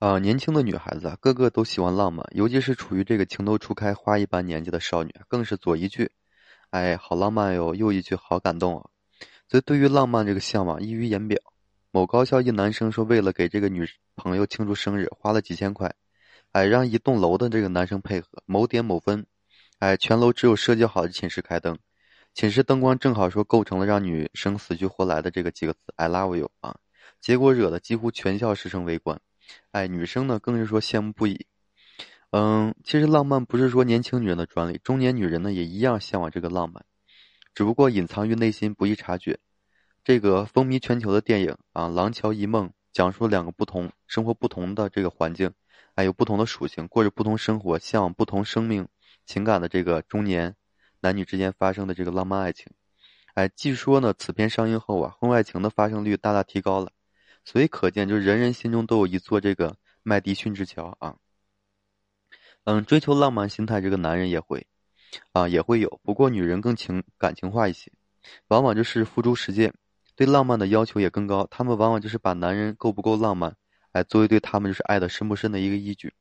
啊，年轻的女孩子啊，个个都喜欢浪漫，尤其是处于这个情窦初开、花一般年纪的少女，更是左一句，哎，好浪漫哟；右一句，好感动啊。所以，对于浪漫这个向往溢于言表。某高校一男生说，为了给这个女朋友庆祝生日，花了几千块，哎，让一栋楼的这个男生配合。某点某分，哎，全楼只有设计好的寝室开灯，寝室灯光正好说构成了让女生死去活来的这个几个字 “I love you” 啊。结果惹得几乎全校师生围观。哎，女生呢更是说羡慕不已。嗯，其实浪漫不是说年轻女人的专利，中年女人呢也一样向往这个浪漫，只不过隐藏于内心，不易察觉。这个风靡全球的电影啊，《廊桥遗梦》讲述两个不同生活、不同的这个环境，还有不同的属性，过着不同生活、向往不同生命情感的这个中年男女之间发生的这个浪漫爱情。哎，据说呢，此片上映后啊，婚外情的发生率大大提高了。所以可见，就是人人心中都有一座这个麦迪逊之桥啊。嗯，追求浪漫心态这个男人也会，啊也会有，不过女人更情感情化一些，往往就是付诸实践，对浪漫的要求也更高。他们往往就是把男人够不够浪漫，哎，作为对他们就是爱的深不深的一个依据。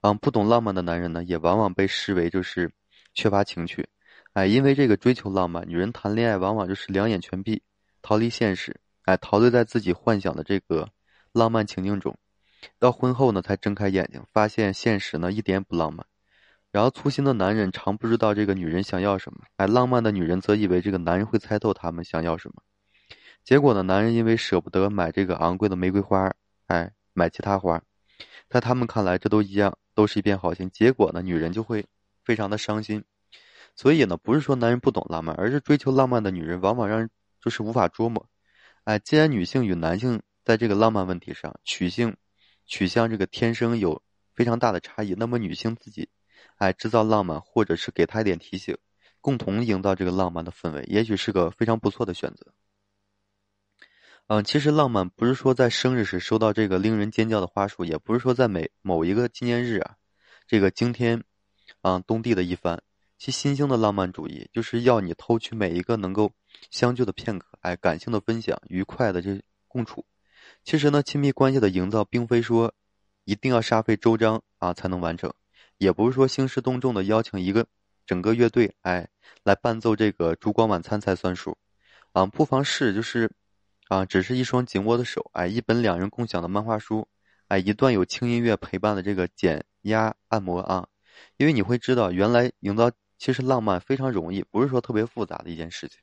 嗯，不懂浪漫的男人呢，也往往被视为就是缺乏情趣，哎，因为这个追求浪漫，女人谈恋爱往往就是两眼全闭，逃离现实。哎，陶醉在自己幻想的这个浪漫情境中，到婚后呢才睁开眼睛，发现现实呢一点不浪漫。然后粗心的男人常不知道这个女人想要什么，哎，浪漫的女人则以为这个男人会猜透他们想要什么。结果呢，男人因为舍不得买这个昂贵的玫瑰花，哎，买其他花，在他们看来这都一样，都是一片好心。结果呢，女人就会非常的伤心。所以呢，不是说男人不懂浪漫，而是追求浪漫的女人往往让人就是无法捉摸。哎，既然女性与男性在这个浪漫问题上取性取向这个天生有非常大的差异，那么女性自己哎制造浪漫，或者是给他一点提醒，共同营造这个浪漫的氛围，也许是个非常不错的选择。嗯，其实浪漫不是说在生日时收到这个令人尖叫的花束，也不是说在每某一个纪念日啊，这个惊天啊动地的一番。其新兴的浪漫主义就是要你偷取每一个能够相聚的片刻，哎，感性的分享，愉快的这共处。其实呢，亲密关系的营造，并非说一定要煞费周章啊才能完成，也不是说兴师动众的邀请一个整个乐队，哎，来伴奏这个烛光晚餐才算数。啊，不妨试，就是啊，只是一双紧握的手，哎，一本两人共享的漫画书，哎，一段有轻音乐陪伴的这个减压按摩啊，因为你会知道，原来营造。其实浪漫非常容易，不是说特别复杂的一件事情。